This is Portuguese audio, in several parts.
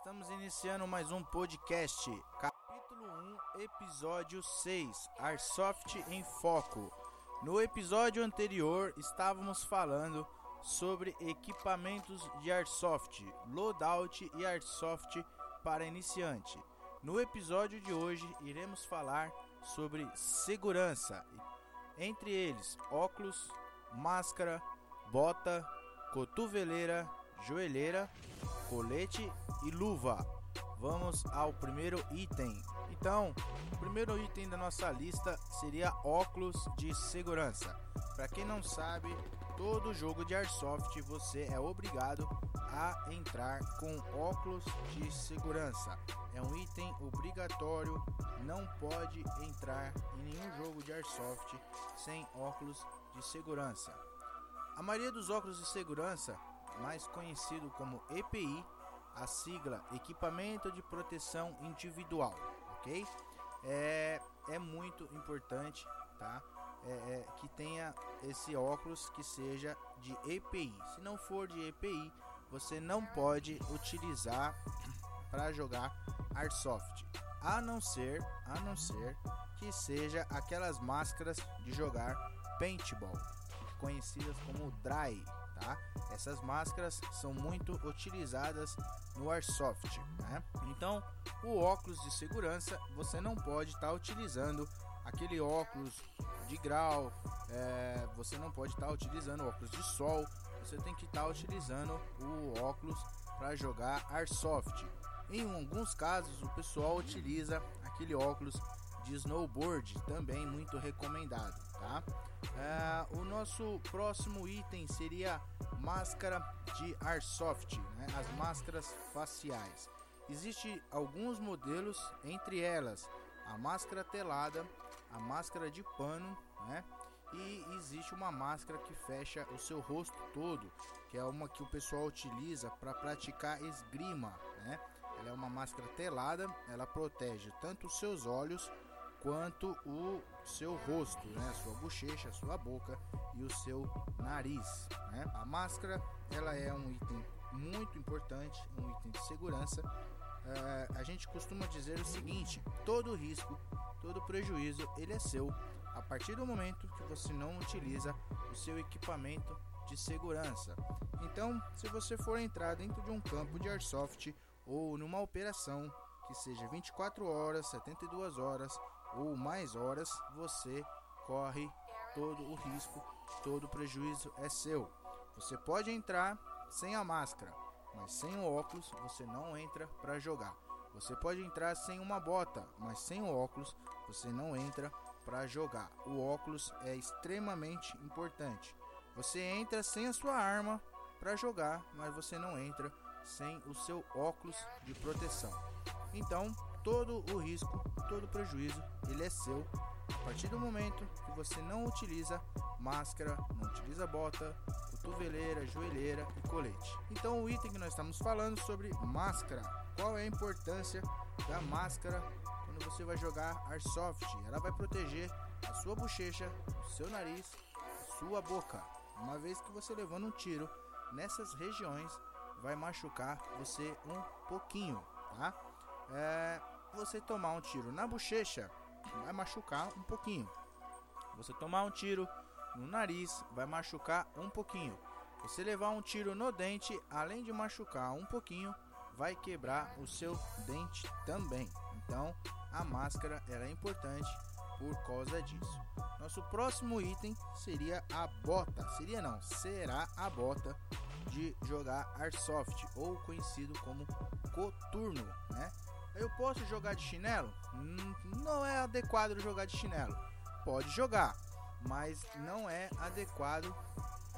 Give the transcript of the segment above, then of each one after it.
Estamos iniciando mais um podcast, capítulo 1, episódio 6, Airsoft em Foco. No episódio anterior, estávamos falando sobre equipamentos de Airsoft, loadout e Airsoft para iniciante. No episódio de hoje, iremos falar sobre segurança, entre eles óculos, máscara, bota, cotoveleira, joelheira, colete e luva. Vamos ao primeiro item. Então, o primeiro item da nossa lista seria óculos de segurança. Para quem não sabe, todo jogo de airsoft você é obrigado a entrar com óculos de segurança. É um item obrigatório, não pode entrar em nenhum jogo de airsoft sem óculos de segurança. A maioria dos óculos de segurança, mais conhecido como EPI, a sigla Equipamento de Proteção Individual, ok? É, é muito importante, tá? É, é, que tenha esse óculos que seja de EPI. Se não for de EPI, você não pode utilizar para jogar Airsoft, a não ser, a não ser que seja aquelas máscaras de jogar paintball, conhecidas como dry, tá? Essas máscaras são muito utilizadas no airsoft, né? Então, o óculos de segurança você não pode estar tá utilizando aquele óculos de grau, é, você não pode estar tá utilizando óculos de sol, você tem que estar tá utilizando o óculos para jogar airsoft. Em alguns casos, o pessoal utiliza aquele óculos de snowboard, também muito recomendado, tá? É, o nosso próximo item seria máscara de airsoft, né? as máscaras faciais. Existem alguns modelos, entre elas a máscara telada, a máscara de pano, né? E existe uma máscara que fecha o seu rosto todo, que é uma que o pessoal utiliza para praticar esgrima, né? Ela é uma máscara telada, ela protege tanto os seus olhos quanto o seu rosto, né? Sua bochecha, sua boca e o seu nariz, né? A máscara, ela é um item muito importante, um item de segurança. Uh, a gente costuma dizer o seguinte: todo risco, todo prejuízo, ele é seu a partir do momento que você não utiliza o seu equipamento de segurança. Então, se você for entrar dentro de um campo de airsoft ou numa operação que seja 24 horas, 72 horas ou mais horas, você corre todo o risco, todo o prejuízo é seu. Você pode entrar sem a máscara, mas sem o óculos você não entra para jogar. Você pode entrar sem uma bota, mas sem o óculos você não entra para jogar. O óculos é extremamente importante. Você entra sem a sua arma para jogar, mas você não entra sem o seu óculos de proteção. Então, todo o risco, todo o prejuízo, ele é seu a partir do momento que você não utiliza máscara, não utiliza bota, cotoveleira, joelheira e colete. Então, o item que nós estamos falando sobre máscara. Qual é a importância da máscara quando você vai jogar airsoft? Ela vai proteger a sua bochecha, o seu nariz, a sua boca. Uma vez que você levando um tiro nessas regiões, vai machucar você um pouquinho, tá? É, você tomar um tiro na bochecha vai machucar um pouquinho. Você tomar um tiro no nariz vai machucar um pouquinho. Você levar um tiro no dente, além de machucar um pouquinho, vai quebrar o seu dente também. Então, a máscara era é importante por causa disso. Nosso próximo item seria a bota. Seria não, será a bota de jogar airsoft ou conhecido como coturno, né? Eu posso jogar de chinelo? Hum, não é adequado jogar de chinelo. Pode jogar, mas não é adequado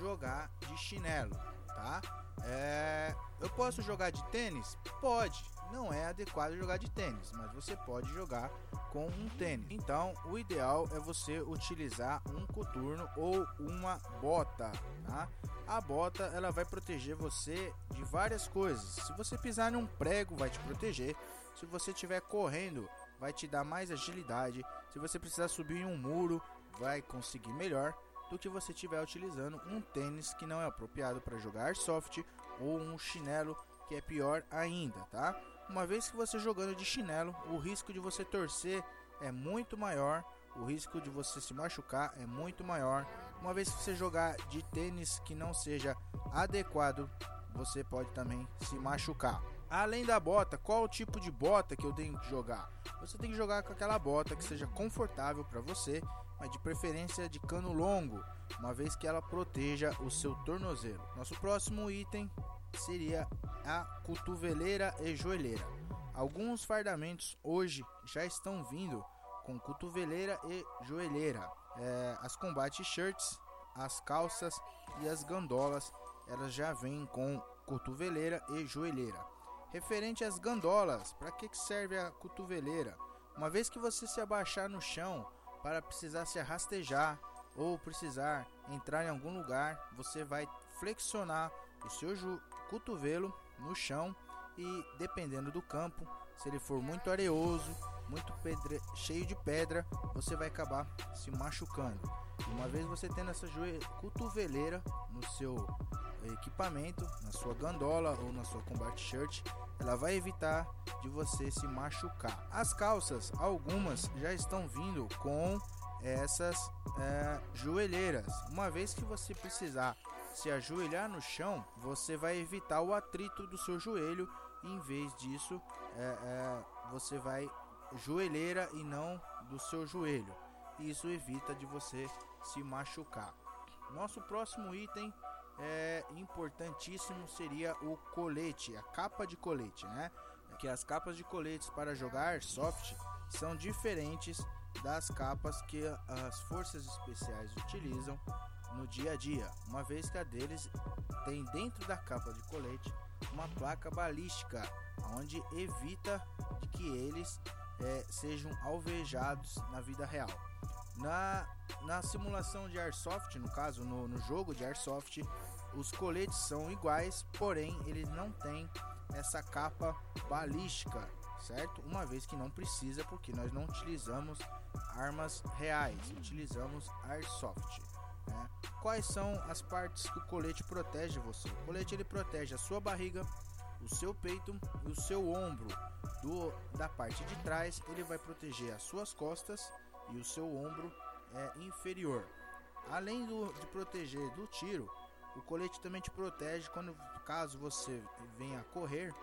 jogar de chinelo, tá? É, eu posso jogar de tênis? Pode. Não é adequado jogar de tênis, mas você pode jogar com um tênis. Então, o ideal é você utilizar um coturno ou uma bota, tá? A bota ela vai proteger você de várias coisas. Se você pisar num prego, vai te proteger. Se você estiver correndo, vai te dar mais agilidade. Se você precisar subir em um muro, vai conseguir melhor do que você estiver utilizando um tênis que não é apropriado para jogar soft ou um chinelo que é pior ainda, tá? Uma vez que você jogando de chinelo, o risco de você torcer é muito maior, o risco de você se machucar é muito maior. Uma vez que você jogar de tênis que não seja adequado, você pode também se machucar. Além da bota, qual o tipo de bota que eu tenho que jogar? Você tem que jogar com aquela bota que seja confortável para você, mas de preferência de cano longo, uma vez que ela proteja o seu tornozelo. Nosso próximo item seria a cotoveleira e joelheira. Alguns fardamentos hoje já estão vindo com cotoveleira e joelheira. É, as combat shirts, as calças e as gandolas, elas já vêm com cotoveleira e joelheira. Referente às gandolas, para que, que serve a cotoveleira? Uma vez que você se abaixar no chão para precisar se rastejar ou precisar entrar em algum lugar, você vai flexionar o seu cotovelo no chão e dependendo do campo, se ele for muito areoso, muito pedre... cheio de pedra, você vai acabar se machucando. Uma vez você tendo essa cotoveleira no seu equipamento, na sua gandola ou na sua combat shirt, ela vai evitar de você se machucar. As calças, algumas já estão vindo com essas é, joelheiras. Uma vez que você precisar se ajoelhar no chão, você vai evitar o atrito do seu joelho. Em vez disso, é, é, você vai joelheira e não do seu joelho. Isso evita de você se machucar. Nosso próximo item é importantíssimo seria o colete, a capa de colete, né? Que as capas de coletes para jogar soft são diferentes das capas que as forças especiais utilizam no dia a dia, uma vez que a deles tem dentro da capa de colete uma placa balística, onde evita que eles é, sejam alvejados na vida real. Na, na simulação de Airsoft, no caso, no, no jogo de Airsoft, os coletes são iguais, porém eles não têm essa capa balística, certo? Uma vez que não precisa, porque nós não utilizamos armas reais, utilizamos Airsoft. Né? Quais são as partes que o colete protege você? O colete ele protege a sua barriga, o seu peito e o seu ombro. Do, da parte de trás, ele vai proteger as suas costas e o seu ombro é inferior. Além do, de proteger do tiro, o colete também te protege quando caso você venha correr,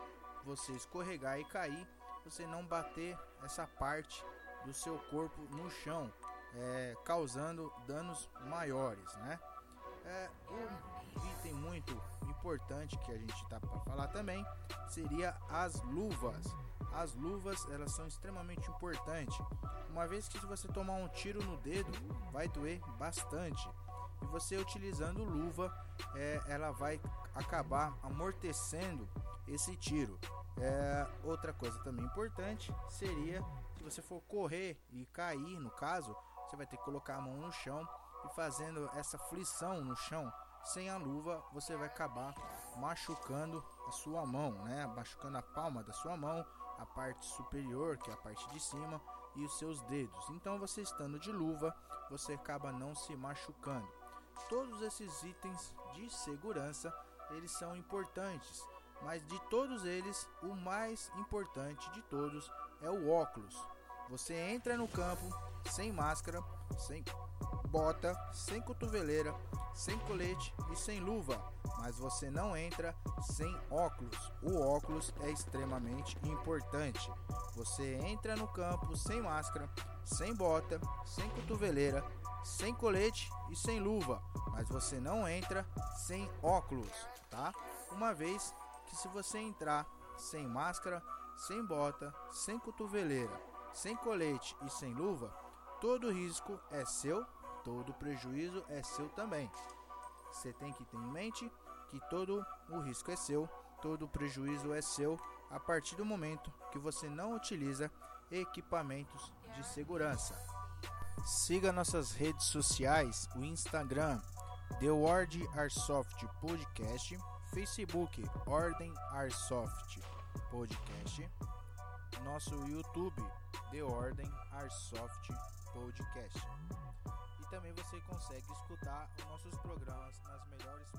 você escorregar e cair, você não bater essa parte do seu corpo no chão, é, causando danos maiores, né? É, um item muito importante que a gente está para falar também seria as luvas. As luvas elas são extremamente importantes, uma vez que se você tomar um tiro no dedo vai doer bastante e você utilizando luva é, ela vai acabar amortecendo esse tiro. É, outra coisa também importante seria se você for correr e cair, no caso, você vai ter que colocar a mão no chão e fazendo essa flição no chão sem a luva, você vai acabar machucando a sua mão, né? Machucando a palma da sua mão, a parte superior, que é a parte de cima, e os seus dedos. Então, você estando de luva, você acaba não se machucando. Todos esses itens de segurança, eles são importantes, mas de todos eles, o mais importante de todos é o óculos. Você entra no campo sem máscara, sem bota, sem cotoveleira, sem colete e sem luva, mas você não entra sem óculos. O óculos é extremamente importante. Você entra no campo sem máscara, sem bota, sem cotoveleira, sem colete e sem luva, mas você não entra sem óculos, tá? Uma vez que se você entrar sem máscara, sem bota, sem cotoveleira, sem colete e sem luva, todo risco é seu, todo prejuízo é seu também. Você tem que ter em mente que todo o risco é seu, todo o prejuízo é seu a partir do momento que você não utiliza equipamentos de segurança. Siga nossas redes sociais, o Instagram The Word Airsoft Podcast, Facebook Ordem Airsoft Podcast, nosso YouTube The Ordem Airsoft Podcast. E também você consegue escutar os nossos programas nas melhores